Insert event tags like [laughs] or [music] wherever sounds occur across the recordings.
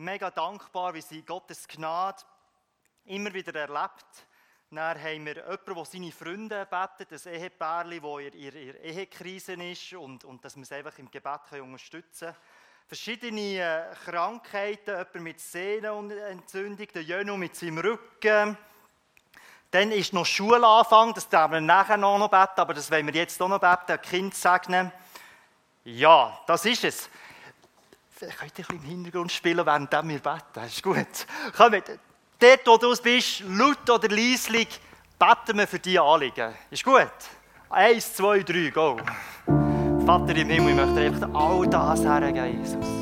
mega dankbar, wie sie Gottes Gnade immer wieder erlebt. Dann haben wir jemanden, der seine Freunde betet, ein Ehepärchen, das in ihrer Ehekrise ist und, und dass wir es einfach im Gebet unterstützen können. Verschiedene äh, Krankheiten, jemand mit Sehnenentzündung, der Jönu mit seinem Rücken. Dann ist noch Schulanfang, das werden wir nachher noch beten, aber das wollen wir jetzt auch noch beten, ein Kind segnen. Ja, das ist es. Vielleicht könnt ihr ein bisschen im Hintergrund spielen, während wir beten. Das ist gut. Kommt, dort, wo du bist, laut oder leislich, beten wir für diese Anliegen. Ist gut? Eins, zwei, drei, go. Vater im Himmel, ich möchte einfach all das hergeben, Jesus.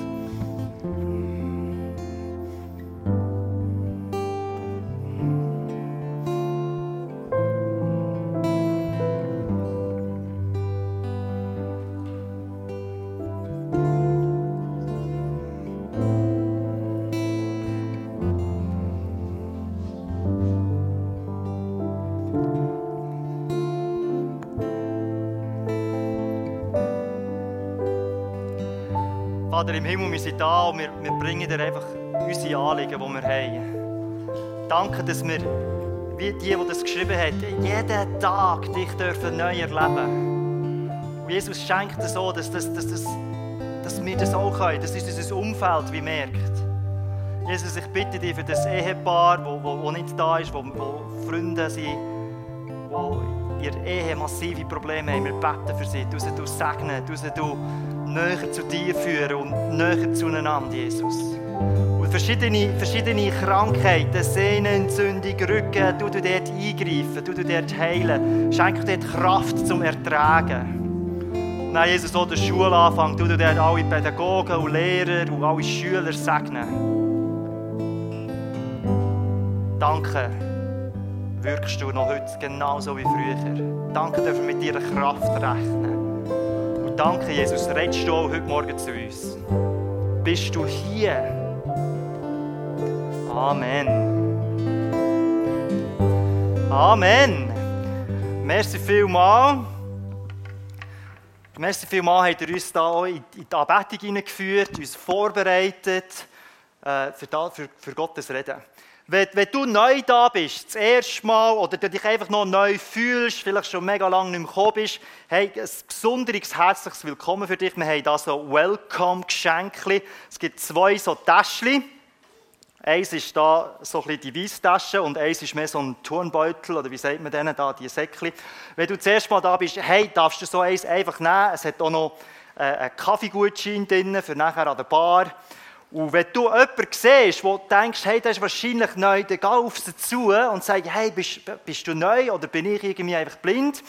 Vater im Himmel, wir sind da und wir, wir bringen dir einfach unsere Anliegen, die wir haben. Danke, dass wir, wie die, die das geschrieben haben, jeden Tag dich dürfen neu erleben. Und Jesus schenkt es so, dass, dass, dass, dass, dass wir das auch können, dass unser Umfeld wie merkt. Jesus, ich bitte dich für das Ehepaar, wo, wo, wo nicht da ist, wo, wo Freunde sind, wo ihre Ehe massive Probleme haben. Wir beten für sie. Du du segnen, du du näher zu dir führen und näher zueinander, Jesus. Und verschiedene, verschiedene Krankheiten, Sehnenentzündung, Rücken, du du dort eingreifen, du du dort heilen. Schenk dort Kraft zum Ertragen. Nein, Jesus, auch der Schulanfang, du du dort alle Pädagogen und Lehrer und alle Schüler segnen. Danke, wirkst du noch heute genauso wie früher. Danke, dürfen wir mit deiner Kraft rechnen. Danke, Jesus, redest du auch heute Morgen zu uns. Bist du hier? Amen. Amen. Merci vielmals. Merci vielmals habt ihr uns da in die Anbetung hineingeführt, uns vorbereitet äh, für, für Gottes Reden. Wenn, wenn, du neu da bist, das erste Mal, oder du dich einfach noch neu fühlst, vielleicht schon mega lange nicht mehr gekommen bist, hey, ein besonderes herzliches Willkommen für dich. Wir haben hier so Welcome-Geschenke. Es gibt zwei so Täschchen. Eins ist da so ein bisschen die Weisstasche und eins ist mehr so ein Turnbeutel, oder wie sagt man denen da, die Säckchen. Wenn du das erste Mal da bist, hey, darfst du so eins einfach nehmen. Es hat auch noch äh, einen Kaffeegutschein drin für nachher an der Bar. Und wenn du jemanden siehst, wo du denkst, hey, der ist wahrscheinlich neu, dann geh auf sie zu und sag, hey, bist, bist du neu oder bin ich irgendwie einfach blind?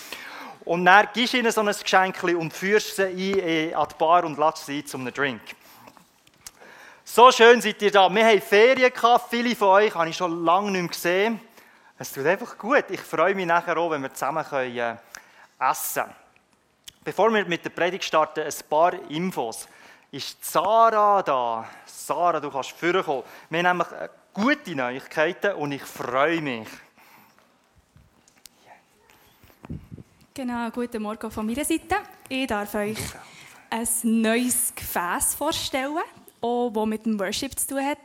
Und dann gibst du ihnen so ein Geschenk und führst sie ein äh, an die Bar und lässt sie ein zum Drink. So schön seid ihr da. Wir haben Ferien gehabt, viele von euch habe ich schon lange nicht mehr gesehen. Es tut einfach gut. Ich freue mich nachher auch, wenn wir zusammen können, äh, essen können. Bevor wir mit der Predigt starten, ein paar Infos ist Sarah da. Sarah, du kannst vorkommen. Wir haben nämlich äh, gute Neuigkeiten und ich freue mich. Genau, guten Morgen von meiner Seite. Ich darf euch ein neues Gefäß vorstellen, auch das mit dem Worship zu tun hat.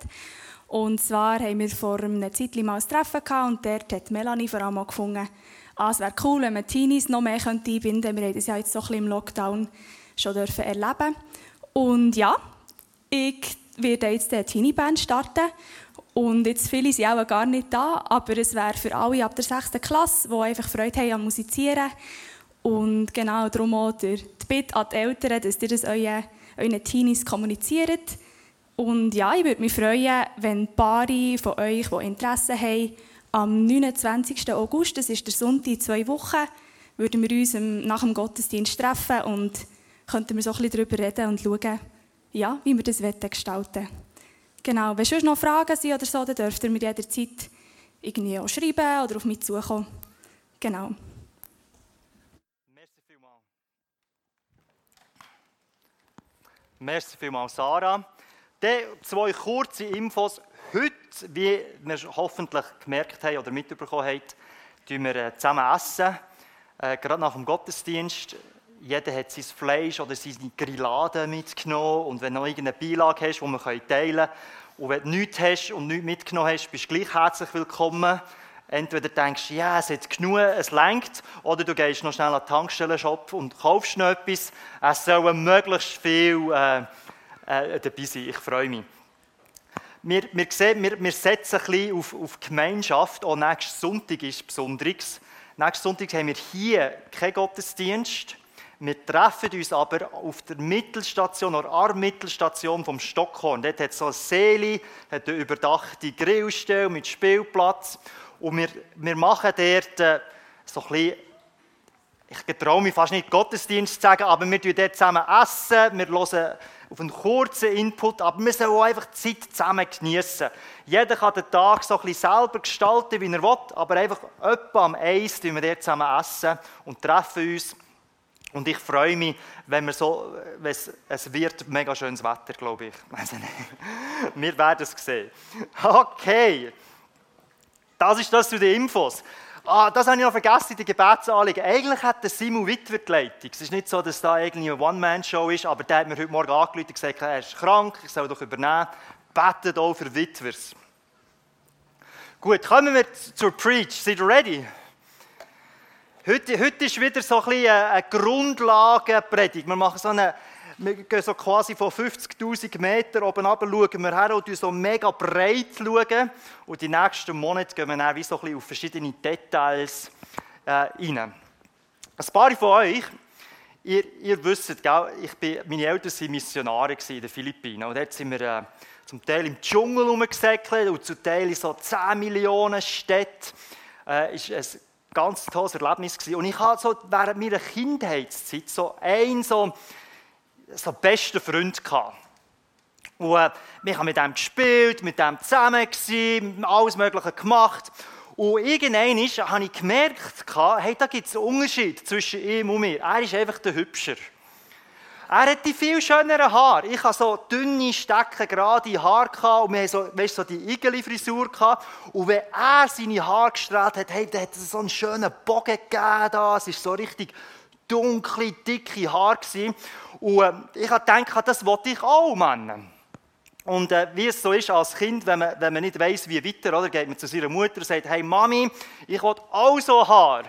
Und zwar haben wir vor einer Zeit mal ein Treffen gehabt und dort hat Melanie vor allem gefunden, ah, es wäre cool, wenn man Teenies noch mehr einbinden könnte. Wir haben das ja jetzt so ein bisschen im Lockdown schon erleben und ja, ich werde jetzt eine Teenie-Band starten. Und jetzt viele sind auch gar nicht da, aber es wäre für alle ab der 6. Klasse, die einfach Freude haben am Musizieren. Und genau darum auch die Bitte an die Eltern, dass ihr das euren, euren Teenies kommuniziert. Und ja, ich würde mich freuen, wenn Paare von euch, die Interesse haben, am 29. August, das ist der Sonntag zwei Wochen, würden wir uns nach dem Gottesdienst treffen und könnten wir so ein bisschen darüber reden und schauen, ja, wie wir das gestalten wollen. Genau, wenn sonst noch Fragen sind oder so, dann dürft ihr mir jederzeit irgendwie auch schreiben oder auf mich zukommen. Genau. Merci vielmals. Merci vielmals, Sarah. Dann zwei kurze Infos. Heute, wie wir hoffentlich gemerkt haben oder mitbekommen haben, tun wir äh, zusammen essen. Äh, gerade nach dem Gottesdienst jeder hat sein Fleisch oder seine Grillade mitgenommen und wenn du noch irgendeine Beilage hast, die man teilen kann. Und wenn du nichts hast und nichts mitgenommen hast, bist du gleich herzlich willkommen. Entweder denkst du, ja, es hat genug, es lenkt, oder du gehst noch schnell an den Tankstellenshop und kaufst noch etwas. Es sollen möglichst viel äh, äh, dabei sein. Ich freue mich. Wir, wir, sehen, wir, wir setzen ein bisschen auf, auf Gemeinschaft. Auch nächsten Sonntag ist Besonderes. Nächsten Sonntag haben wir hier keinen Gottesdienst. Wir treffen uns aber auf der Mittelstation oder an Mittelstation vom Stockhorn. Dort hat so eine Seele, hat eine überdachte Grillstelle mit Spielplatz. Und wir, wir machen dort äh, so ein bisschen, ich traue mich fast nicht Gottesdienst zu sagen, aber wir essen dort zusammen essen, wir hören auf einen kurzen Input, aber wir sollen auch einfach die Zeit zusammen genießen. Jeder kann den Tag so ein bisschen selber gestalten, wie er will, aber einfach etwa am Eis wir dort zusammen essen und treffen uns. Und ich freue mich, wenn wir so, es, es wird mega schönes Wetter, glaube ich. [laughs] wir werden es sehen. Okay. Das ist das zu den Infos. Ah, das habe ich noch vergessen, die Gebetsanliegen. Eigentlich hat der Simon Witwer die Leitung. Es ist nicht so, dass da irgendwie eine One-Man-Show ist, aber der hat mir heute Morgen angerufen und gesagt, er ist krank, ich soll doch übernehmen. Betet auch für Witwers. Gut, kommen wir zur Preach. Seid ihr ready? Heute, heute ist wieder so ein bisschen eine Grundlagenpredigt. Wir machen so eine, wir gehen so quasi von 50.000 Metern oben runter, schauen wir her und so mega breit schauen. Und die nächsten Monate gehen wir dann wie so ein bisschen auf verschiedene Details äh. Ein paar von euch, ihr, ihr wisst, ich bin, meine Eltern waren Missionare in den Philippinen. Und dort sind wir äh, zum Teil im Dschungel rumgesäckelt und zum Teil in so 10 Millionen Städten. Äh, ist ein ganz tolles Erlebnis gewesen. Und ich hatte so während meiner Kindheitszeit so einen so, so besten Freund gehabt. Und äh, wir haben mit ihm gespielt, mit ihm zusammen gewesen, alles Mögliche gemacht. Und irgendwann habe ich gemerkt, hey, da gibt es einen Unterschied zwischen ihm und mir. Er ist einfach der Hübscher. Er hat die viel schöneren Haare. Ich hatte so dünne, stecken, gerade Haare und wir hatten so, weißt, so die Igeli-Frisur. Und wenn er seine Haare gestrahlt hat, hey, dann hat es so einen schönen Bogen gegeben. Da. Es war so richtig dunkle, dicke Haare. Und äh, ich habe gedacht, das wollte ich auch, Mann. Und äh, wie es so ist als Kind, wenn man, wenn man nicht weiß, wie weiter, oder, geht man zu seiner Mutter und sagt, hey Mami, ich will auch so Haar.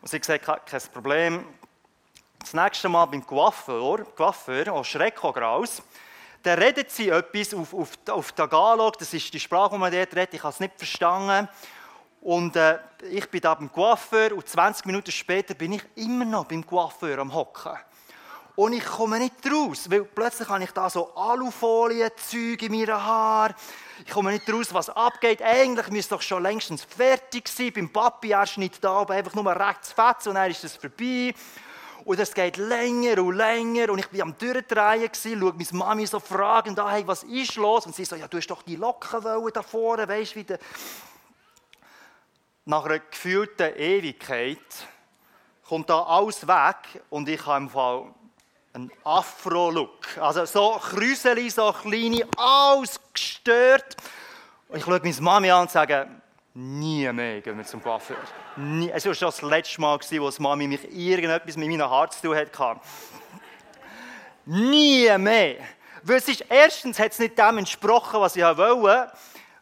Und sie gesagt, kein Problem, das nächste Mal beim Coiffeur, Coiffeur auch Schreck raus, dann redet sie etwas auf, auf, auf Tagalog, das ist die Sprache, die man dort redet, ich habe es nicht verstanden. Und äh, ich bin da beim Coiffeur und 20 Minuten später bin ich immer noch beim Coiffeur am Hocken. Und ich komme nicht raus, weil plötzlich habe ich da so Alufolie-Zeug in meinen Haaren. Ich komme nicht raus, was abgeht. Eigentlich müsste doch schon längstens fertig sein. Beim Papi erst nicht da, aber einfach nur rechts fetzen und dann ist es vorbei. Und es geht länger und länger. Und ich war am Durchdrehen, schaue meine Mami so fragend an, hey, was ist los? Und sie so, ja, du hast doch die Locken da vorne, weißt du, wie der... Nach einer gefühlten Ewigkeit kommt da alles weg und ich habe im Fall einen Afro-Look. Also so Krüseli, so kleine, alles gestört. Und ich schaue meine Mami an und sage, Nie mehr gehen wir zum Coiffeur. Nie. Es war schon das letzte Mal, als Mami mich irgendetwas mit meinem Haar zu tun hatte. Nie mehr. Weil es ist, erstens hat es nicht dem entsprochen, was ich wollte.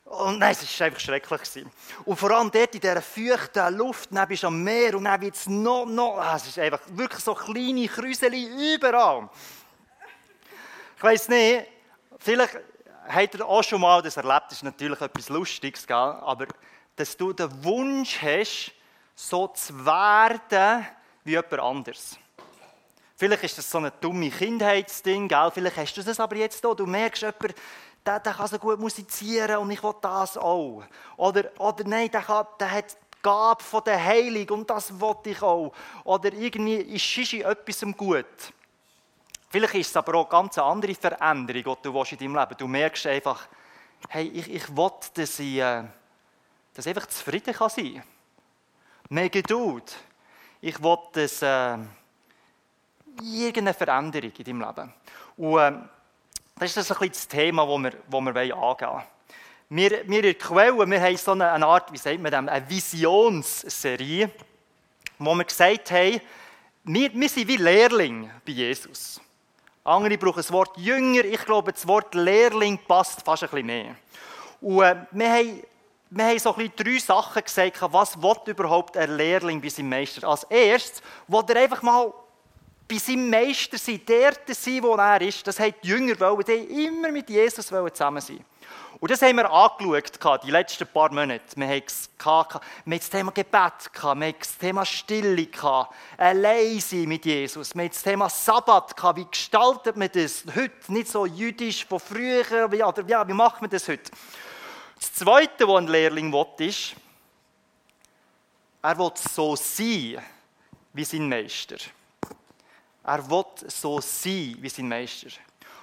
Und nein, es war einfach schrecklich. Und vor allem dort in dieser feuchten Luft, dann bist du am Meer und dann wird es noch, noch, ah, es ist einfach wirklich so kleine Krüseli überall. Ich weiss nicht, vielleicht habt ihr auch schon mal das erlebt, das ist natürlich etwas Lustiges, gell? aber dass du den Wunsch hast, so zu werden wie jemand anders. Vielleicht ist das so ein dummes Kindheitsding, gell? vielleicht hast du das aber jetzt auch. Du merkst, jemand, der, der kann so gut musizieren und ich will das auch. Oder, oder nein, der, kann, der hat die Gabe von der Heilung und das will ich auch. Oder irgendwie ist Shishi etwas gut. Vielleicht ist es aber auch eine ganz andere Veränderung, die du in deinem Leben Du merkst einfach, hey, ich, ich will, dass ich... Äh, dass ich einfach zufrieden kann sein kann. Mehr Geduld. Ich will, dass äh, irgendeine Veränderung in deinem Leben. Und äh, das ist das, ein bisschen das Thema, das wir, das wir angehen wollen. Wir, wir in der Quelle, wir haben so eine, eine Art, wie sagt man das, eine Visionsserie, wo wir gesagt haben, wir, wir sind wie Lehrling bei Jesus. Andere brauchen das Wort Jünger. Ich glaube, das Wort Lehrling passt fast ein bisschen mehr. Und äh, wir haben wir haben so ein bisschen drei Sachen gesagt, was überhaupt ein Lehrling bei seinem Meister? Als erstes will er einfach mal bei seinem Meister sein, der sein, wo er ist. Das haben die Jünger wollen, die immer mit Jesus zusammen sein Und das haben wir angeschaut, die letzten paar Monate. Wir haben, das Thema Gebet, wir haben das Thema Stille, allein sein mit Jesus. Wir haben das Thema Sabbat, wie gestaltet man das heute? Nicht so jüdisch von früher, wie, oder, ja, wie macht man das heute? Das Zweite, was ein Lehrling will, ist, er will so sein wie sein Meister. Er will so sein wie sein Meister.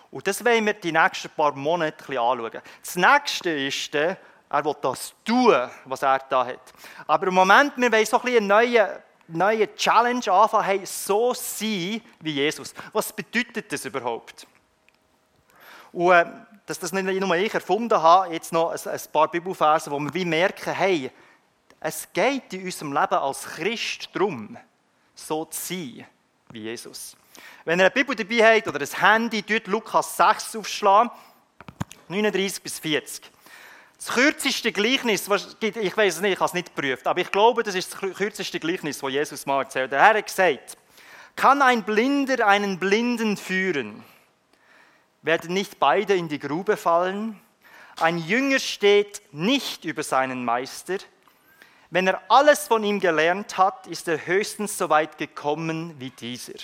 Und das wollen wir die nächsten paar Monate anschauen. Das Nächste ist, er will das tun, was er da hat. Aber im Moment, wir wollen so ein bisschen eine neue, neue Challenge anfangen, hey, so sein wie Jesus. Was bedeutet das überhaupt? Und äh, dass das nicht nur ich erfunden habe, jetzt noch ein, paar Bibelverse, wo wir wie merken, hey, es geht in unserem Leben als Christ darum, so zu sein wie Jesus. Wenn ihr eine Bibel dabei habt oder ein Handy, dort Lukas 6 aufschlagen, 39 bis 40. Das kürzeste Gleichnis, was, ich weiß es nicht, ich habe es nicht geprüft, aber ich glaube, das ist das kürzeste Gleichnis, das Jesus mal erzählt. Der Herr hat gesagt, kann ein Blinder einen Blinden führen? Werden nicht beide in die Grube fallen? Ein Jünger steht nicht über seinen Meister. Wenn er alles von ihm gelernt hat, ist er höchstens so weit gekommen wie dieser.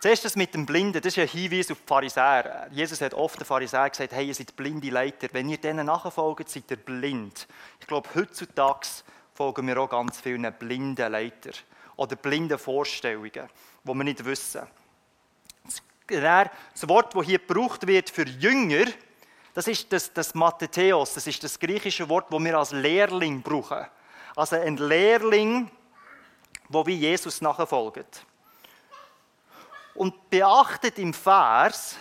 Zuerst das mit dem Blinden, das ist ein Hinweis auf die Pharisäer. Jesus hat oft den Pharisäern gesagt, hey, ihr seid blinde Leiter. Wenn ihr denen nachfolgt, seid ihr blind. Ich glaube, heutzutage folgen wir auch ganz vielen blinden Leiter oder blinden Vorstellungen, wo wir nicht wissen das Wort, das hier gebraucht wird für Jünger, das ist das, das Mathetheos, das ist das griechische Wort, das wir als Lehrling brauchen. Also ein Lehrling, wo wie Jesus nachfolgt. Und beachtet im Vers,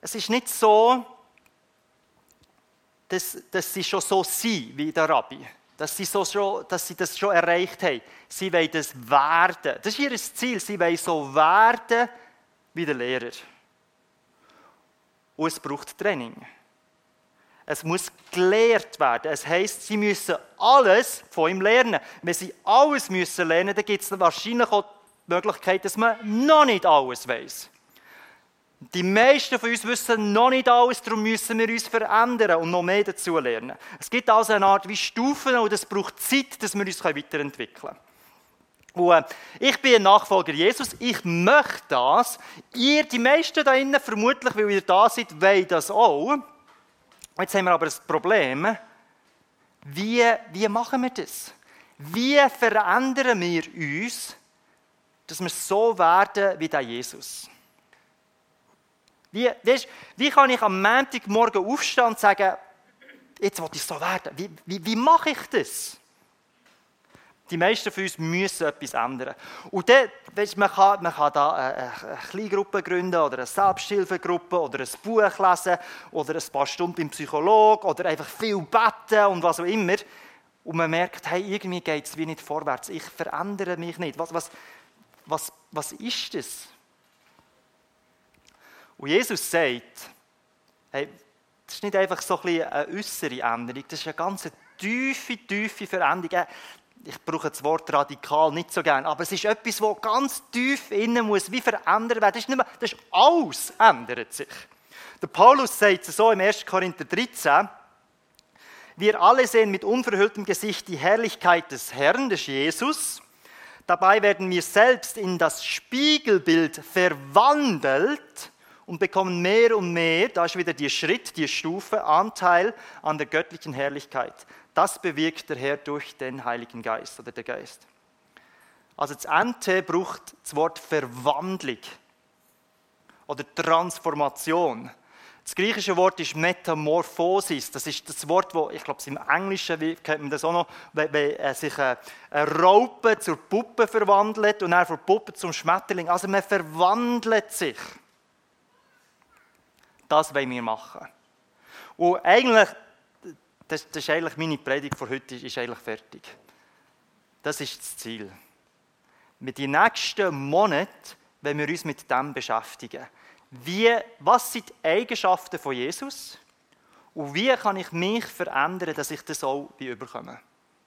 es ist nicht so, dass, dass sie schon so sind wie der Rabbi, dass sie, so schon, dass sie das schon erreicht haben. Sie wollen das werden. Das ist ihr Ziel. Sie wollen so werden, wie der Lehrer. Und es braucht Training. Es muss gelehrt werden. Es heißt, sie müssen alles von ihm lernen. Wenn sie alles müssen lernen, dann gibt es wahrscheinlich auch die Möglichkeit, dass man noch nicht alles weiß. Die meisten von uns wissen noch nicht alles, darum müssen wir uns verändern und noch mehr dazu lernen. Es gibt also eine Art wie Stufen und es braucht Zeit, dass wir uns weiterentwickeln können. Und ich bin ein Nachfolger Jesus, ich möchte das. Ihr, die meisten da innen, vermutlich, weil ihr da seid, wollen das auch. Jetzt haben wir aber ein Problem. Wie, wie machen wir das? Wie verändern wir uns, dass wir so werden wie der Jesus? Wie, weißt, wie kann ich am Montagmorgen aufstehen und sagen, jetzt will ich so werden? Wie, wie, wie mache ich das? Die meisten von uns müssen etwas ändern. Und dann, weißt, man, kann, man kann da eine, eine Kleingruppe gründen oder eine Selbsthilfegruppe oder ein Buch lesen oder ein paar Stunden beim Psychologen oder einfach viel beten und was auch immer. Und man merkt, hey, irgendwie geht es wie nicht vorwärts. Ich verändere mich nicht. Was, was, was, was ist das? Und Jesus sagt, hey, das ist nicht einfach so ein eine äußere Änderung, das ist eine ganz tiefe, tiefe Veränderung ich brauche das Wort radikal nicht so gern, aber es ist etwas, das ganz tief innen muss, wie verändert werden. Das ist, nicht mehr, das ist alles ändert sich. Der Paulus sagt es so im 1. Korinther 13, wir alle sehen mit unverhülltem Gesicht die Herrlichkeit des Herrn, des Jesus. Dabei werden wir selbst in das Spiegelbild verwandelt und bekommen mehr und mehr, da ist wieder die Schritt, die Stufe, Anteil an der göttlichen Herrlichkeit. Das bewirkt der Herr durch den Heiligen Geist oder der Geist. Also das NT braucht das Wort Verwandlung oder Transformation. Das griechische Wort ist Metamorphosis. Das ist das Wort, wo ich glaube, im Englischen kennt man das auch noch, wenn, wenn sich eine, Raupe zur Puppe verwandelt und dann von Puppe zum Schmetterling. Also man verwandelt sich. Das wollen wir machen. Und eigentlich das, das ist eigentlich meine Predigt für heute, ist eigentlich fertig. Das ist das Ziel. Mit den nächsten Monaten wenn wir uns mit dem beschäftigen. Wie, was sind die Eigenschaften von Jesus? Und wie kann ich mich verändern, dass ich das auch überkomme?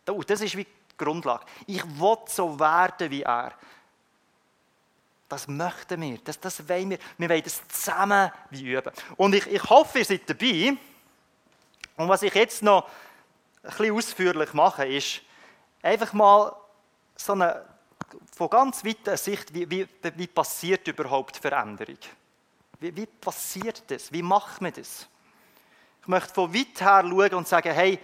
Das ist wie die Grundlage. Ich will so werden wie er. Das möchten wir, das, das wollen wir. Wir wollen das zusammen wie üben. Und ich, ich hoffe, ihr seid dabei. Und was ich jetzt noch ein bisschen ausführlich mache, ist einfach mal so eine, von ganz weiter Sicht, wie, wie, wie passiert überhaupt Veränderung? Wie, wie passiert das? Wie macht man das? Ich möchte von weit her schauen und sagen, hey,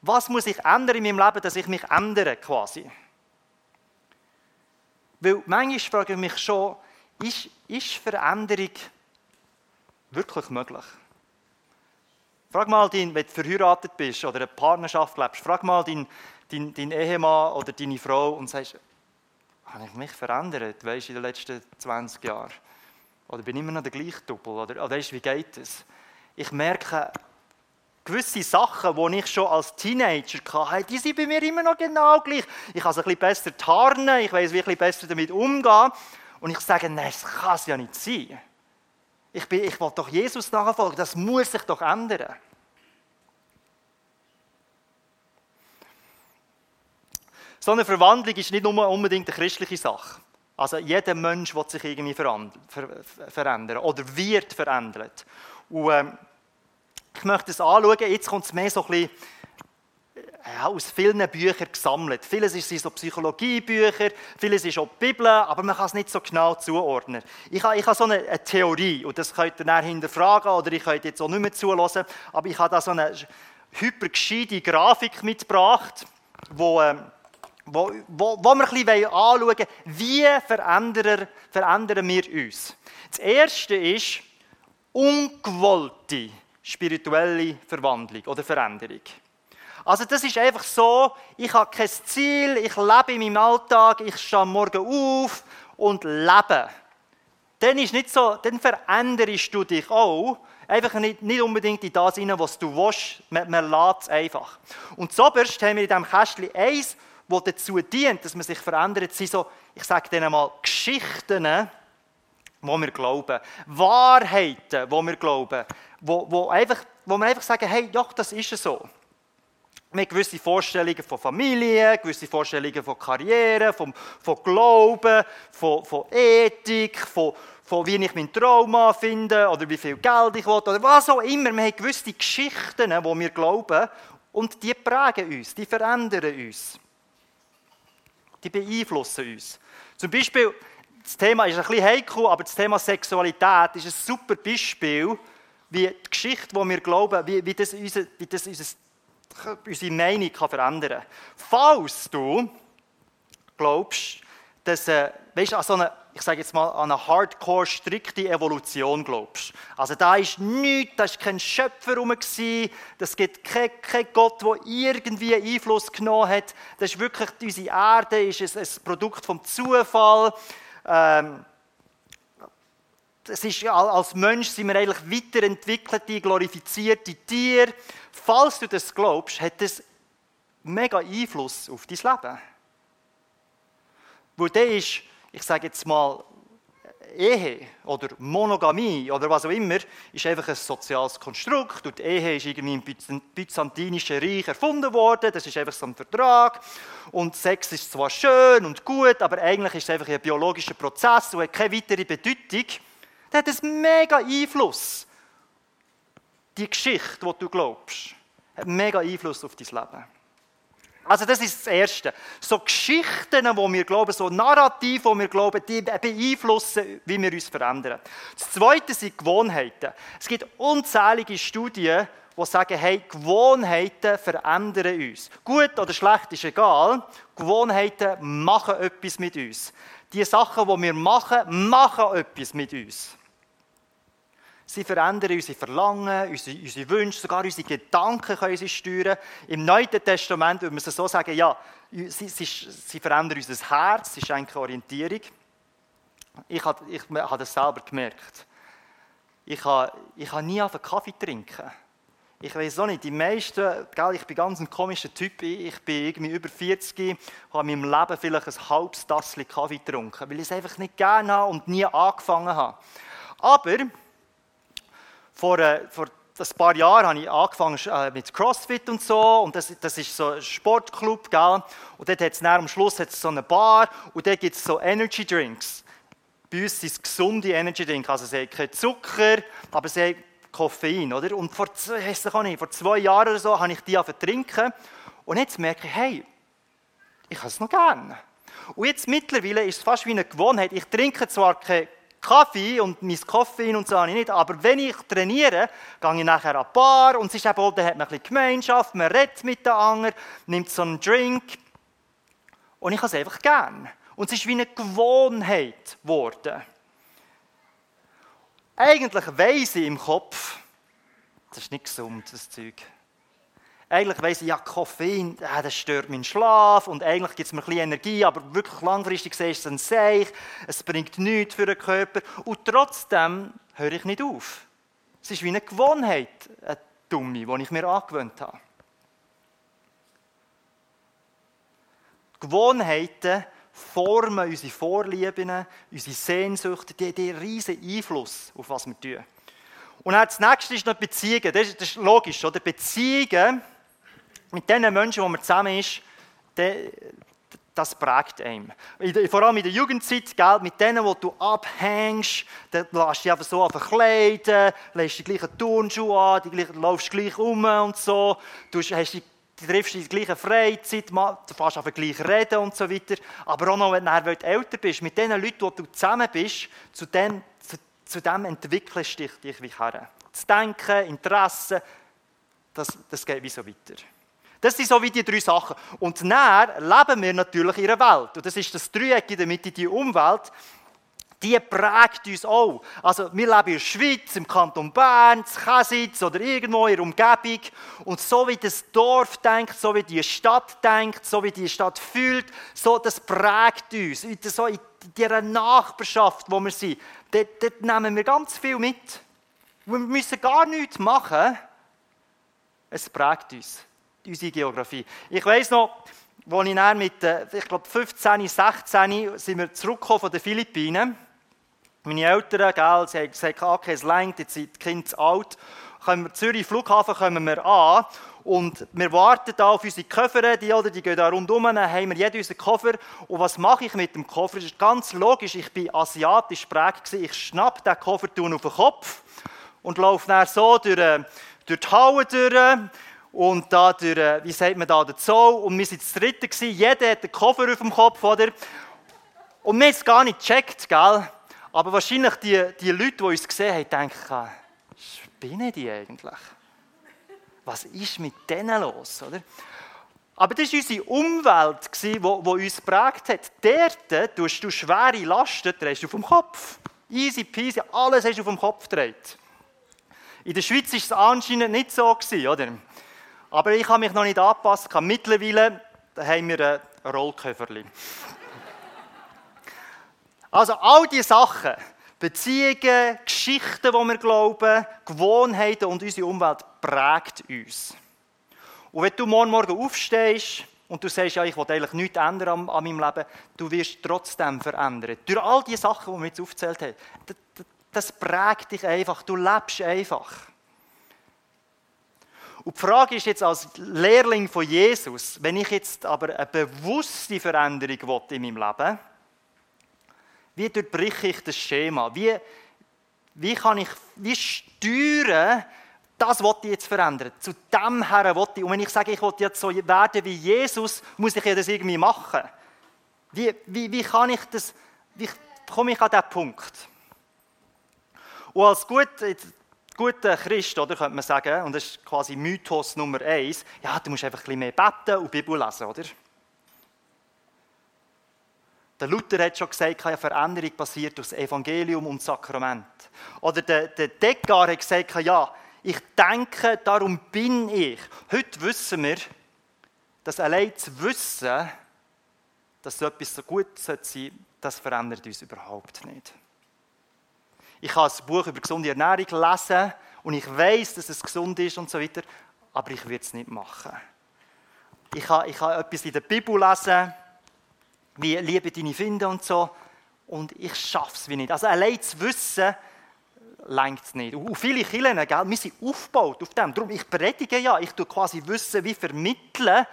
was muss ich ändern in meinem Leben, dass ich mich ändere quasi? Weil manchmal frage ich mich schon, ist, ist Veränderung wirklich möglich? Frag mal, dein, wenn du verheiratet bist oder eine Partnerschaft lebst, frag mal deinen dein, dein Ehemann oder deine Frau und sagst, habe ich mich verändert, weißt, in den letzten 20 Jahren? Oder bin ich immer noch der gleiche Doppel? Oder, oder weißt, wie geht es? Ich merke, gewisse Sachen, die ich schon als Teenager hatte, die sind bei mir immer noch genau gleich. Ich kann es ein bisschen besser tarnen, ich weiß, wie ich ein bisschen besser damit umgehen. Und ich sage, nein, das kann es ja nicht sein. Ich, bin, ich will doch Jesus nachfolgen, das muss sich doch ändern. So eine Verwandlung ist nicht nur unbedingt eine christliche Sache. Also jeder Mensch will sich irgendwie verändern oder wird verändert. Und ähm, ich möchte es anschauen, jetzt kommt es mehr so ein bisschen aus vielen Büchern gesammelt. Vieles sind so Psychologiebücher, vieles ist auch die Bibel, aber man kann es nicht so genau zuordnen. Ich habe, ich habe so eine, eine, Theorie, und das könnt ihr dann hinterfragen, oder ich könnte jetzt auch nicht mehr zulassen, aber ich habe da so eine hypergescheite Grafik mitgebracht, wo... Ähm, wo, wo, wo wir ein bisschen anschauen wollen, wie verändern, verändern wir uns. Das erste ist ungewollte spirituelle Verwandlung oder Veränderung. Also das ist einfach so, ich habe kein Ziel, ich lebe in meinem Alltag, ich stehe morgen auf und lebe. Dann ist nicht so, dann veränderst du dich auch, einfach nicht, nicht unbedingt in das hinein, was du willst, man, man lässt es einfach. Und zuoberst haben wir in diesem Kästchen eins, das dazu dient, dass man sich verändert, sind so, ich sage denen mal, Geschichten, wo wir glauben, Wahrheiten, wo wir glauben, wo, wo, einfach, wo wir einfach sagen, hey, doch, das ist so. Wir haben gewisse Vorstellungen von Familie, gewisse Vorstellungen von Karriere, von, von Glauben, von, von Ethik, von, von wie ich meinen Trauma finde oder wie viel Geld ich will oder was auch immer. Wir haben gewisse Geschichten, die wir glauben und die prägen uns, die verändern uns. Die beeinflussen uns. Zum Beispiel, das Thema ist ein bisschen heikel, aber das Thema Sexualität ist ein super Beispiel, wie die Geschichte, die wir glauben, wie, wie das, unser, wie das unser, unsere Meinung kann verändern kann. Falls du glaubst, dass, äh, weißt, an so eine, ich sage jetzt mal, an eine hardcore, strikte Evolution glaubst. Also da ist nichts, da ist kein Schöpfer herum das gibt keinen kein Gott, der irgendwie Einfluss genommen hat. Das ist wirklich, unsere Erde ist ein, ein Produkt vom Zufall. Ähm, es ist, als Mensch sind wir eigentlich weiterentwickelte, glorifizierte Tiere. Falls du das glaubst, hat das mega Einfluss auf dein Leben. Wo der ist, ich sage jetzt mal, Ehe oder Monogamie oder was auch immer, ist einfach ein soziales Konstrukt. Und die Ehe ist irgendwie im byzantinischen Reich erfunden worden. Das ist einfach so ein Vertrag. Und Sex ist zwar schön und gut, aber eigentlich ist es einfach ein biologischer Prozess und hat keine weitere Bedeutung. Der hat einen mega Einfluss. Die Geschichte, die du glaubst, hat einen mega Einfluss auf dein Leben. Also das ist das Erste. So Geschichten, wo wir glauben, so Narrative, wo wir glauben, die beeinflussen, wie wir uns verändern. Das Zweite sind Gewohnheiten. Es gibt unzählige Studien, die sagen, hey, Gewohnheiten verändern uns. Gut oder schlecht ist egal. Gewohnheiten machen etwas mit uns. Die Sachen, die wir machen, machen etwas mit uns. Sie verändern unsere Verlangen, unsere, unsere Wünsche, sogar unsere Gedanken können sie steuern. Im Neuen Testament würde man so sagen, ja, sie, sie, sie verändern unser Herz, sie schenken Orientierung. Ich habe, ich habe das selber gemerkt. Ich habe, ich habe nie auf Kaffee trinken. Ich weiß auch nicht, die meisten, gell, ich bin ganz ein komischer Typ, ich bin irgendwie über 40, habe in meinem Leben vielleicht ein halbes Tassel Kaffee getrunken, weil ich es einfach nicht gerne habe und nie angefangen habe. Aber vor, äh, vor ein paar Jahren habe ich angefangen äh, mit Crossfit und so und das, das ist so ein Sportclub, gell? und dort hat es am Schluss hat's so eine Bar und dort gibt es so Energy Drinks. Bei uns sind es gesunde Energy Drinks, also sie haben keinen Zucker, aber sie haben Koffein, oder? Und vor, nicht, vor zwei Jahren oder so habe ich die angefangen trinken und jetzt merke ich, hey, ich habe es noch gerne. Und jetzt mittlerweile ist es fast wie eine Gewohnheit. Ich trinke zwar keinen Kaffee und mein Koffein und so habe ich nicht, aber wenn ich trainiere, gehe ich nachher an die Bar und es ist eben auch, da hat man ein bisschen Gemeinschaft, man redet mit den anderen, nimmt so einen Drink und ich habe es einfach gerne. Und es ist wie eine Gewohnheit geworden. Eigentlich weiss ich im Kopf, das ist nicht gesund, das Zeug. Eigentlich weiss ich, ja, Koffein, das stört meinen Schlaf und eigentlich gibt es mir ein bisschen Energie, aber wirklich langfristig gesehen ist es ein Seich, es bringt nichts für den Körper und trotzdem höre ich nicht auf. Es ist wie eine Gewohnheit, eine dumme, die ich mir angewöhnt habe. Gewohnheiten formen unsere Vorlieben, unsere Sehnsüchte, die haben riesen Einfluss auf was wir tun. Und dann das nächste ist noch Beziehungen. Das ist, logisch, oder? Beziehungen mit den Menschen, wo man zusammen ist, das prägt einem. Vor allem in der Jugendzeit, gell, mit denen, wo du abhängst, dann lässt du dich einfach so verkleiden, lässt die gleichen Turnschuhe an, die gleichen, laufst gleich um und so, du hast die du triffst in der gleichen Freizeit, du fährst auf gleich reden und so weiter. Aber auch noch, wenn du älter bist, mit den Leuten, die du zusammen bist, zu dem, zu, zu dem entwickelst du dich, dich wie her. Das Denken, Interesse, das, das geht wie so weiter. Das sind so wie die drei Sachen. Und dann leben wir natürlich in einer Welt. Und das ist das Dreieck in der Mitte, die Umwelt die prägt uns auch. Also wir leben in der Schweiz, im Kanton Bern, in Käsitz oder irgendwo in der Umgebung. Und so wie das Dorf denkt, so wie die Stadt denkt, so wie die Stadt fühlt, so das prägt uns. So in dieser Nachbarschaft, wo wir sind, dort, dort nehmen wir ganz viel mit. Wir müssen gar nichts machen. Es prägt uns, unsere Geografie. Ich weiß noch, als ich dann mit, äh, ich glaube, 15, 16 sind wir zurückgekommen von den Philippinen. Meine Eltern, gell, sie haben gesagt, okay, es längt, jetzt sind die Kinder zu alt. Kommen wir Zürich Flughafen kommen wir an und wir warten da auf unsere Koffer, die, oder, die gehen da rundum, dann haben wir jeder unseren Koffer. Und was mache ich mit dem Koffer? Das ist ganz logisch, ich bin asiatisch prägt, ich schnapp den Koffer auf den Kopf und laufe dann so durch, äh, durch die Halle durch und da durch, äh, wie sagt man da, den Zoll und wir waren das dritte gewesen. jeder hat den Koffer auf dem Kopf, oder? Und wir haben es gar nicht gecheckt, gell? Aber wahrscheinlich die, die Leute, die uns gesehen haben, denken, spinnen die eigentlich? Was ist mit denen los? Oder? Aber das war unsere Umwelt, die uns geprägt hat. Dort tust du schwere Lasten drehst du auf dem Kopf. Easy peasy, alles hast du auf dem Kopf gedreht. In der Schweiz war es anscheinend nicht so, oder? Aber ich habe mich noch nicht angepasst. Mittlerweile haben wir ein Rollköfferchen. [laughs] Also all diese Sachen, Beziehungen, Geschichten, die wir glauben, Gewohnheiten und unsere Umwelt prägt uns. Und wenn du morgen Morgen aufstehst und du sagst, ja, ich will eigentlich nichts ändern an, an meinem Leben, du wirst trotzdem verändern. Durch all die Sachen, die wir jetzt aufgezählt haben, das, das prägt dich einfach, du lebst einfach. Und die Frage ist jetzt als Lehrling von Jesus, wenn ich jetzt aber eine bewusste Veränderung will in meinem Leben wie durchbreche ich das Schema? Wie, wie kann ich, wie steuern, das was ich jetzt verändern. Zu dem her will ich. Und wenn ich sage, ich will jetzt so werden wie Jesus, muss ich ja das irgendwie machen. Wie, wie, wie kann ich das, wie komme ich an diesen Punkt? Und als gut, guter Christ, oder, könnte man sagen, und das ist quasi Mythos Nummer eins, ja, du musst einfach ein bisschen mehr beten und Bibel lesen, oder? Der Luther hat schon gesagt, eine Veränderung passiert durch das Evangelium und das Sakrament. Oder der, der Dekar hat gesagt, ja, ich denke, darum bin ich. Heute wissen wir, dass allein zu wissen, dass so etwas so gut sein sollte, das verändert uns überhaupt nicht. Ich habe ein Buch über gesunde Ernährung lesen und ich weiß, dass es gesund ist und so weiter, aber ich würde es nicht machen. Ich habe, ich habe etwas in der Bibel lesen, wie Liebe deine Finde und so, und ich schaffe es wie nicht. Also allein zu wissen, längt es nicht. Und viele Kirchen, gell, wir sind aufgebaut auf dem. Darum, ich predige ja, ich tue quasi Wissen wie vermitteln.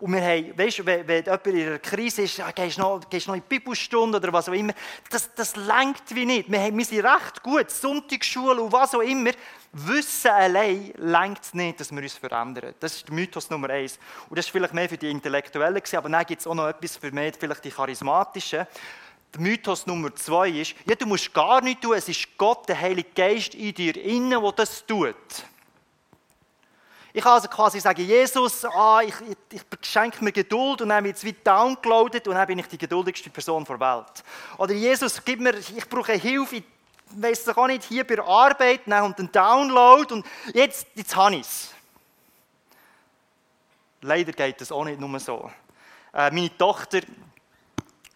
Und wir haben, weißt wenn, wenn jemand in einer Krise ist, ja, gehst du noch, noch in die Bibelstunde oder was auch immer, das, das lenkt wie nicht. Wir, haben, wir sind recht gut, Sonntagsschule und was auch immer. Wissen allein lenkt es nicht, dass wir uns verändern. Das ist Mythos Nummer eins. Und das ist vielleicht mehr für die Intellektuellen, aber dann gibt es auch noch etwas für mehr, vielleicht die Charismatischen. Der Mythos Nummer zwei ist, ja, du musst gar nichts tun, es ist Gott, der Heilige Geist in dir innen, der das tut. Ich kann also quasi sagen, Jesus, ah, ich, ich, schenke mir Geduld und dann wird es wie downgeloadet und dann bin ich die geduldigste Person der Welt. Oder Jesus, gib mir, ich brauche Hilfe, ich weiß doch auch nicht, hier bei der Arbeit, dann kommt ein Download und jetzt, jetzt habe ich es. Leider geht das auch nicht nur so. Äh, meine Tochter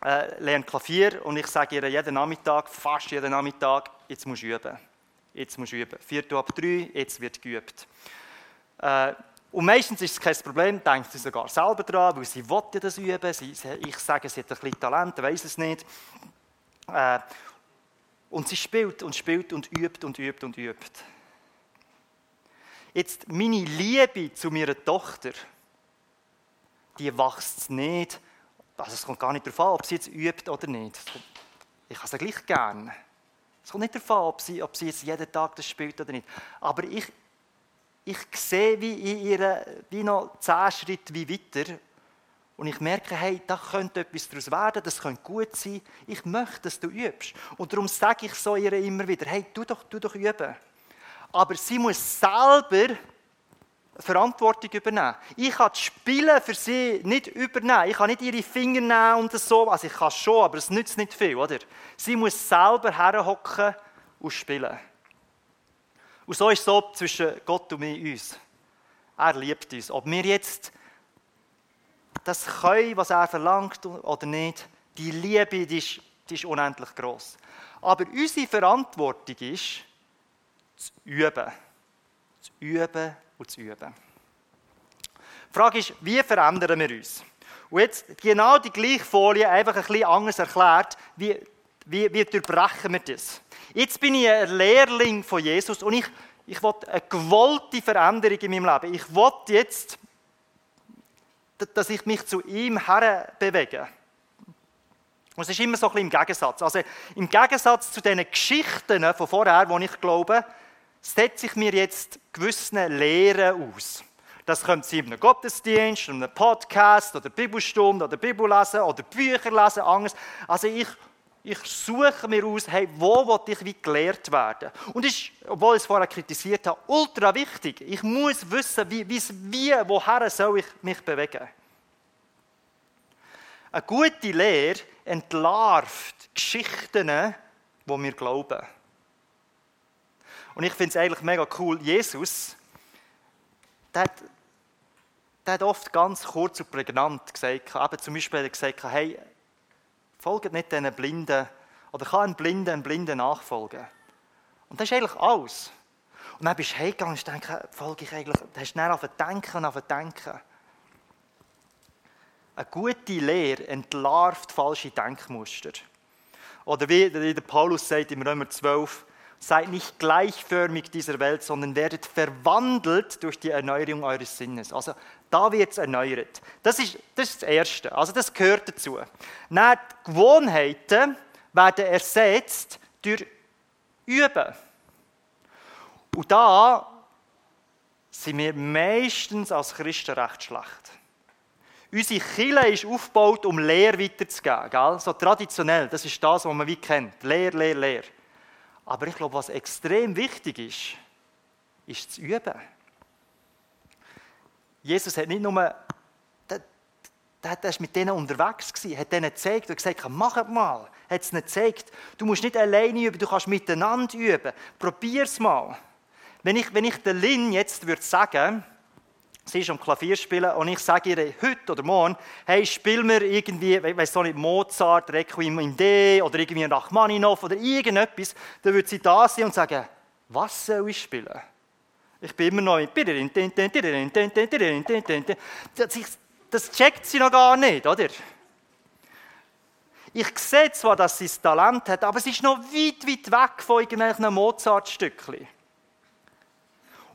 äh, lernt Klavier und ich sage ihr jeden Nachmittag, fast jeden Nachmittag, jetzt musst du üben. Jetzt musst du üben. Viertel ab drei, jetzt wird geübt. Äh, und meistens ist es kein Problem, denkt sie sogar selber dran, weil sie will ja das üben. Sie, ich sage, sie hat ein bisschen Talent, weiß es nicht. Äh, und sie spielt und spielt und übt und übt und übt. Jetzt, meine Liebe zu meiner Tochter, die wächst nicht also es kommt gar nicht darauf an, ob sie jetzt übt oder nicht. Ich habe sie gleich gern. Es kommt nicht darauf an, ob sie, ob sie jetzt jeden Tag das spielt oder nicht. Aber ich, ich sehe wie in ihr wie noch zehn Schritte wie weiter und ich merke, hey, da könnte etwas daraus werden, das könnte gut sein. Ich möchte, dass du übst. Und darum sage ich so ihr immer wieder, hey, tu doch, tu doch üben. Aber sie muss selber Verantwortung übernehmen. Ich kann das Spielen für sie nicht übernehmen. Ich kann nicht ihre Finger nehmen und so. Also ich kann schon, aber es nützt nicht viel, oder? Sie muss selber herhocken und spielen. Und so ist es so zwischen Gott und uns. Er liebt uns. Ob wir jetzt das können, was er verlangt oder nicht, die Liebe, die ist, die ist unendlich groß. Aber unsere Verantwortung ist, zu üben. Zu üben und zu üben. Die Frage ist, wie verändern wir uns? Und jetzt genau die gleiche Folie, einfach ein bisschen anders erklärt, wie, wie, wie durchbrechen wir das? Jetzt bin ich ein Lehrling von Jesus und ich, ich will eine gewollte Veränderung in meinem Leben. Ich will jetzt, dass ich mich zu ihm bewege. Und es ist immer so ein bisschen im Gegensatz. Also im Gegensatz zu diesen Geschichten von vorher, wo ich glaube, setze ich mir jetzt gewisse Lehren aus. Das könnte sein in einem Gottesdienst, in einem Podcast oder Bibelstunde oder Bibel lesen oder Bücher lesen, anders. Also ich, ich suche mir aus, hey, wo will ich wie gelehrt werden? Und ist, obwohl ich es vorher kritisiert habe, ultra wichtig. Ich muss wissen, wie, wie, woher soll ich mich bewegen. Eine gute Lehre entlarvt Geschichten, die wir glauben. Und ich finde es eigentlich mega cool, Jesus, der hat, der hat oft ganz kurz und prägnant gesagt, eben zum Beispiel hat gesagt, hey, folgt nicht diesen Blinden, oder kann ein Blinden einen Blinden nachfolgen. Und das ist eigentlich alles. Und dann bist du heimgegangen und denkst, folge ich eigentlich, dann hast du schnell auf Denken und auf Denken. Eine gute Lehre entlarvt falsche Denkmuster. Oder wie der Paulus sagt im Römer 12, Seid nicht gleichförmig dieser Welt, sondern werdet verwandelt durch die Erneuerung eures Sinnes. Also da wird es erneuert. Das ist, das ist das Erste. Also das gehört dazu. Dann die Gewohnheiten werden ersetzt durch Üben. Und da sind wir meistens als Christen recht schlecht. Unsere Kille ist aufgebaut, um Lehr weiterzugeben. Gell? So traditionell, das ist das, was man wie kennt. Lehr, Lehr, Lehr. Aber ich glaube, was extrem wichtig ist, ist zu üben. Jesus hat nicht nur, der, der, mit denen unterwegs gewesen, hat denen gezeigt und gesagt, mach mal. Hat es ihnen gezeigt, du musst nicht alleine üben, du kannst miteinander üben. Probier es mal. Wenn ich, wenn ich der Lin jetzt würde sagen, sie ist am Klavier spielen und ich sage ihr heute oder morgen, hey, spiel mir irgendwie, ich weiß nicht, Mozart, Requiem in D oder irgendwie Rachmaninoff oder irgendetwas, dann würde sie da sein und sagen, Was soll ich spielen? Ich bin immer noch mit. Das checkt sie noch gar nicht, oder? Ich sehe zwar, dass sie das Talent hat, aber es ist noch weit, weit weg von irgendwelchen Mozart-Stückchen.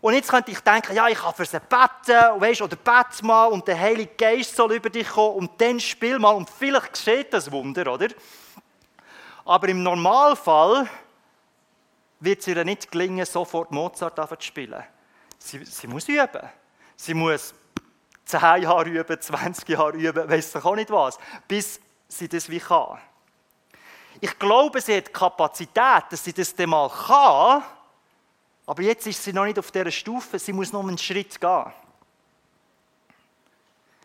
Und jetzt könnte ich denken, ja, ich kann für sie beten, weißt, oder bete mal und der Heilige Geist soll über dich kommen und dann spiel mal und vielleicht geschieht das Wunder, oder? Aber im Normalfall wird es ihr nicht gelingen, sofort Mozart zu spielen. Sie, sie muss üben. Sie muss 10 Jahre üben, 20 Jahre üben, weiß ich auch nicht was, bis sie das wie kann. Ich glaube, sie hat die Kapazität, dass sie das dann mal kann, aber jetzt ist sie noch nicht auf dieser Stufe, sie muss noch einen Schritt gehen.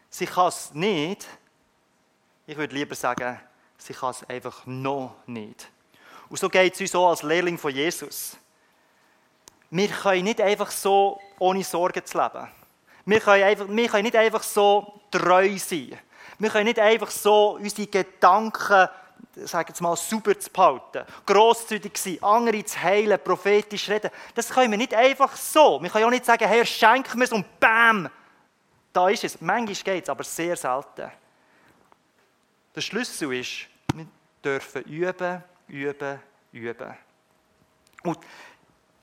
Sie kann es nicht, ich würde lieber sagen, sie kann es einfach noch nicht. Und so geht es uns auch als Lehrling von Jesus. Wir können nicht einfach so ohne Sorgen zu leben. Wir können, einfach, wir können nicht einfach so treu sein. Wir können nicht einfach so unsere Gedanken, sagen wir mal, super zu behalten, grosszügig sein, andere zu heilen, prophetisch reden. Das können wir nicht einfach so. Wir können auch nicht sagen, Herr, schenk mir es und bam, da ist es. Manchmal geht es, aber sehr selten. Der Schlüssel ist, wir dürfen üben, üben, üben. Und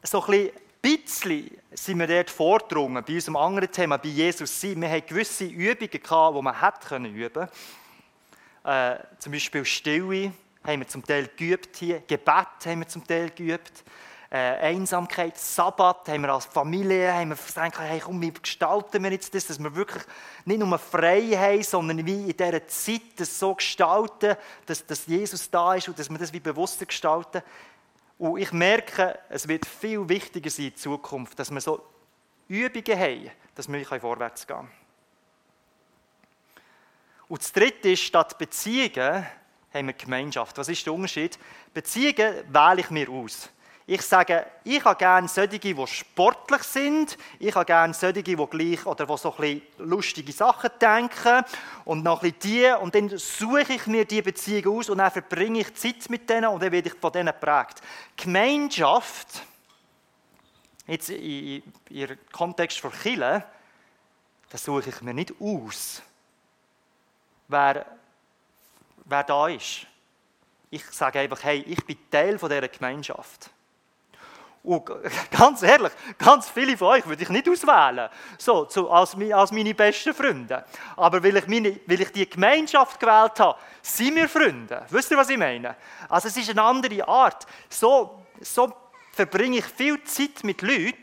so ein bisschen sind wir dort vordrungen, bei unserem anderen Thema, bei Jesus sein. Wir hatten gewisse Übungen, die man hätte üben können. Äh, zum Beispiel Stille haben wir zum Teil geübt hier, Gebet haben wir zum Teil geübt äh, Einsamkeit, Sabbat, haben wir als Familie haben wir gesagt, hey, komm, wie gestalten wir jetzt das, dass wir wirklich nicht nur frei haben, sondern wie in dieser Zeit das so gestalten, dass, dass Jesus da ist und dass wir das wie bewusster gestalten. Und ich merke, es wird viel wichtiger sein in Zukunft, dass wir so Übungen haben, dass wir vorwärts gehen können. Und das Dritte ist, statt Beziehungen haben wir Gemeinschaft. Was ist der Unterschied? Beziehungen wähle ich mir aus. Ich sage, ich habe gerne solche, die sportlich sind. Ich habe gerne solche, die gleich oder die so ein lustige Sachen denken. Und noch ein die. Und dann suche ich mir diese Beziehung aus und dann verbringe ich Zeit mit denen und dann werde ich von denen geprägt. Gemeinschaft, jetzt ihrem Kontext von Chile, das suche ich mir nicht aus, wer, wer da ist. Ich sage einfach, hey, ich bin Teil dieser Gemeinschaft. Und [laughs] ganz ehrlich, ganz viele von euch würde ich nicht auswählen, so, so als, als, meine besten Freunde. Aber weil ich, meine, weil ich die Gemeinschaft gewählt habe, sind wir Freunde. Wisst ihr, was ich meine? Also es ist eine andere Art. So, so verbringe ich viel Zeit mit Leuten,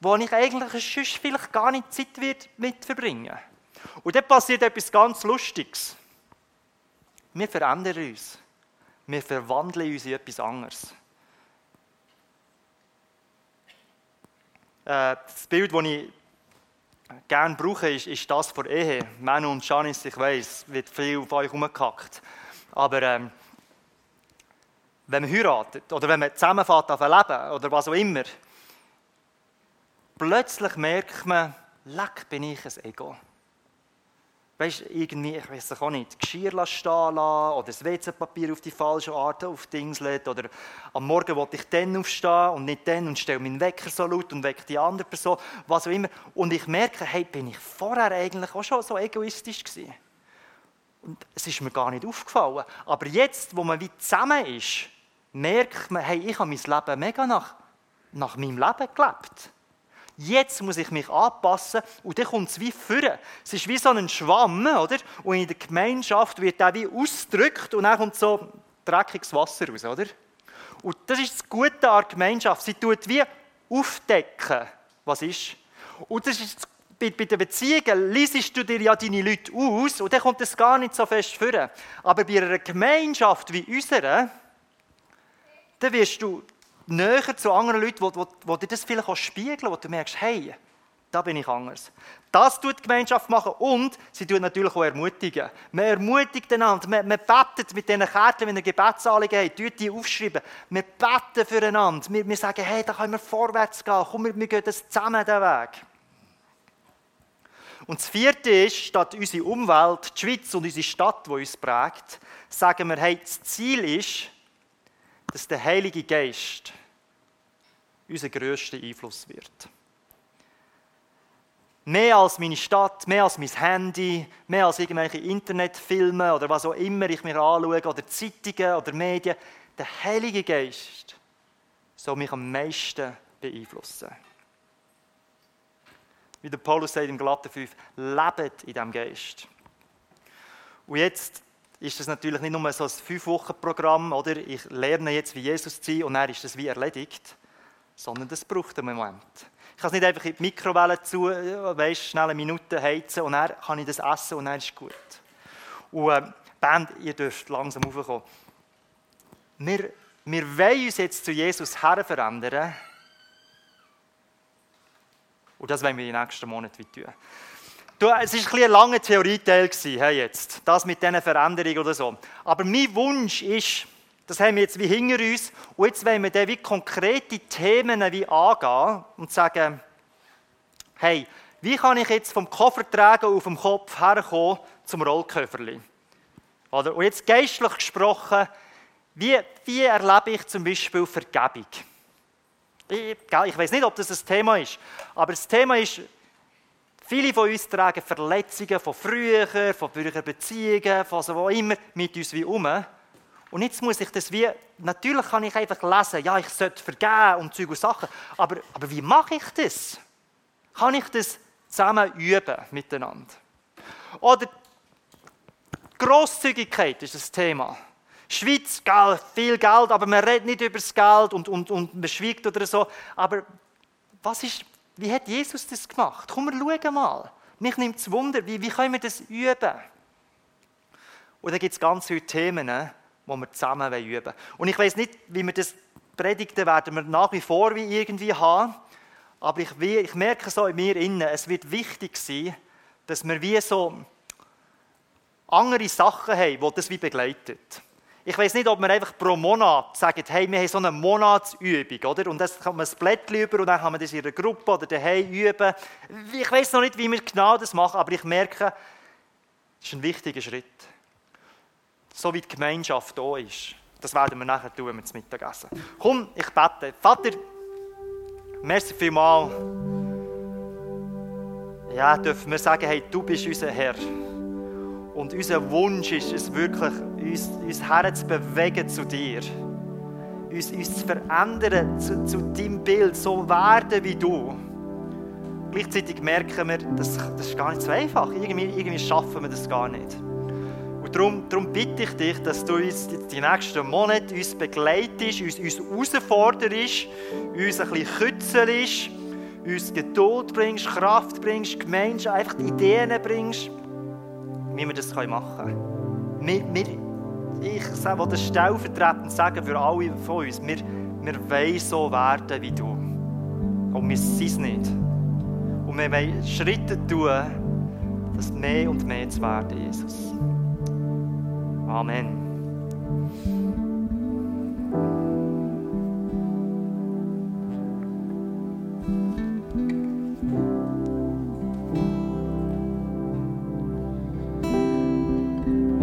wo ich eigentlich sonst vielleicht gar nicht Zeit wird mit verbringen. Und dann passiert etwas ganz Lustiges. Wir verändern uns. Wir verwandeln uns in etwas anderes. Äh, das Bild, das ich gerne brauche, ist, ist das von Ehe. Manu und Janice, ich weiß, wird viel auf euch herumgehackt. Aber ähm, wenn man heiratet oder wenn man zusammenfährt auf ein Leben oder was auch immer, plötzlich merkt man, leck, bin ich ein Ego. Weißt irgendwie, ich weiß es auch nicht, Geschirr stehen lassen oder das WC-Papier auf die falsche Art auf Dings lädt oder am Morgen wollte ich dann aufstehen und nicht dann und stelle meinen Wecker so laut und wecke die andere Person, was auch immer. Und ich merke, hey, bin ich vorher eigentlich auch schon so egoistisch gewesen? Und es ist mir gar nicht aufgefallen. Aber jetzt, wo man wie zusammen ist, merkt man, hey, ich habe mein Leben mega nach, nach meinem Leben gelebt. Jetzt muss ich mich anpassen und dann kommt es wie führen. Es ist wie so ein Schwamm, oder? Und in der Gemeinschaft wird der wie ausgedrückt und dann kommt so dreckiges Wasser raus, oder? Und das ist das Gute an der Gemeinschaft. Sie tut wie aufdecken, was ist. Und das ist bei, bei den Beziehungen liest du dir ja deine Leute aus und dann kommt es gar nicht so fest führen. Aber bei einer Gemeinschaft wie unserer, dann wirst du näher zu anderen Leuten, wo, wo, wo dir das vielleicht auch spiegeln, wo du merkst, hey, da bin ich anders. Das tut die Gemeinschaft machen und sie tut natürlich auch ermutigen. Man ermutigt einander, man, man betet mit diesen Kärtchen, wenn ihr Gebetsanliegen habt, tut die aufschreiben. Wir beten füreinander. Wir, wir sagen, hey, da können wir vorwärts gehen. Komm, wir, wir gehen das zusammen den Weg. Und das vierte ist, statt unsere Umwelt, die Schweiz und unsere Stadt, die uns prägt, sagen wir, hey, das Ziel ist, dass der Heilige Geist unser grösster Einfluss wird. Mehr als meine Stadt, mehr als mein Handy, mehr als irgendwelche Internetfilme oder was auch immer ich mir anschaue, oder Zeitungen oder Medien. Der Heilige Geist soll mich am meisten beeinflussen. Wie der Paulus sagt im Galater 5, lebt in diesem Geist. Und jetzt ist das natürlich nicht nur so ein Fünf-Wochen-Programm, oder? Ich lerne jetzt, wie Jesus zu sein und dann ist das wie erledigt, sondern das braucht einen Moment. Ich kann es nicht einfach in die Mikrowelle zu, weißt, schnell eine Minute heizen und dann kann ich das essen und dann ist es gut. Und äh, Band, ihr dürft langsam raufkommen. Wir, wir wollen uns jetzt zu Jesus her verändern. Und das wollen wir in den nächsten Monaten tun. Du, es war ein, ein langer Theorieteil, hey, jetzt, das mit diesen Veränderungen oder so. Aber mein Wunsch ist, das haben wir jetzt wie hinter uns, und jetzt wollen wir dann wie konkrete Themen wie angehen und sagen, hey, wie kann ich jetzt vom Koffertragen auf dem Kopf herkommen zum Rollköfferli? Oder? Und jetzt geistlich gesprochen, wie, wie erlebe ich zum Beispiel Vergebung? Ich, ich weiß nicht, ob das ein Thema ist, aber das Thema ist, Viele von uns tragen Verletzungen von früher, von früheren Beziehungen, von so wo immer mit uns wie um. Und jetzt muss ich das wie, natürlich kann ich einfach lesen, ja, ich sollte vergeben und Zeug und Sachen, aber, aber wie mache ich das? Kann ich das zusammen üben miteinander? Oder Grosszügigkeit ist das Thema. Schweiz, Geld, viel Geld, aber man redet nicht über das Geld und, und, und man schweigt oder so. Aber was ist, wie hat Jesus das gemacht? Komm, wir schauen mal. Mich nimmt es Wunder, wie, wie können wir das üben? Und da gibt es ganz viele Themen, die wir zusammen üben wollen. Und ich weiß nicht, wie wir das predigten, werden wir nach wie vor wie irgendwie haben. Aber ich, ich merke so in mir innen, es wird wichtig sein, dass wir wie so andere Sachen haben, die das wie begleitet. Ich weiß nicht, ob wir einfach pro Monat sagen, hey, wir haben so eine Monatsübung, oder? Und das kann man ein Blättchen über und dann kann man das in einer Gruppe oder daheim üben. Ich weiß noch nicht, wie wir genau das machen, aber ich merke, das ist ein wichtiger Schritt. So wie die Gemeinschaft da ist. Das werden wir nachher tun, wenn wir zum Mittagessen. Komm, ich bete. Vater, merci vielmals. Ja, dürfen wir sagen, hey, du bist unser Herr. Und unser Wunsch ist es wirklich, uns, uns herzubewegen zu dir. Uns, uns zu verändern zu, zu deinem Bild, so werden wie du. Gleichzeitig merken wir, das, das ist gar nicht so einfach. Irgendwie, irgendwie schaffen wir das gar nicht. Und darum, darum bitte ich dich, dass du uns die nächsten Monate uns begleitest, uns, uns herausforderst, uns ein bisschen kützelst, uns Geduld bringst, Kraft bringst, Gemeinschaft, einfach Ideen bringst wie wir das machen können. Wir, wir, ich will das stellvertretend sagen für alle von uns. Wir, wir wollen so werden wie du. Und wir sind es nicht. Und wir wollen Schritte tun, das mehr und mehr zu werden, Jesus. Amen.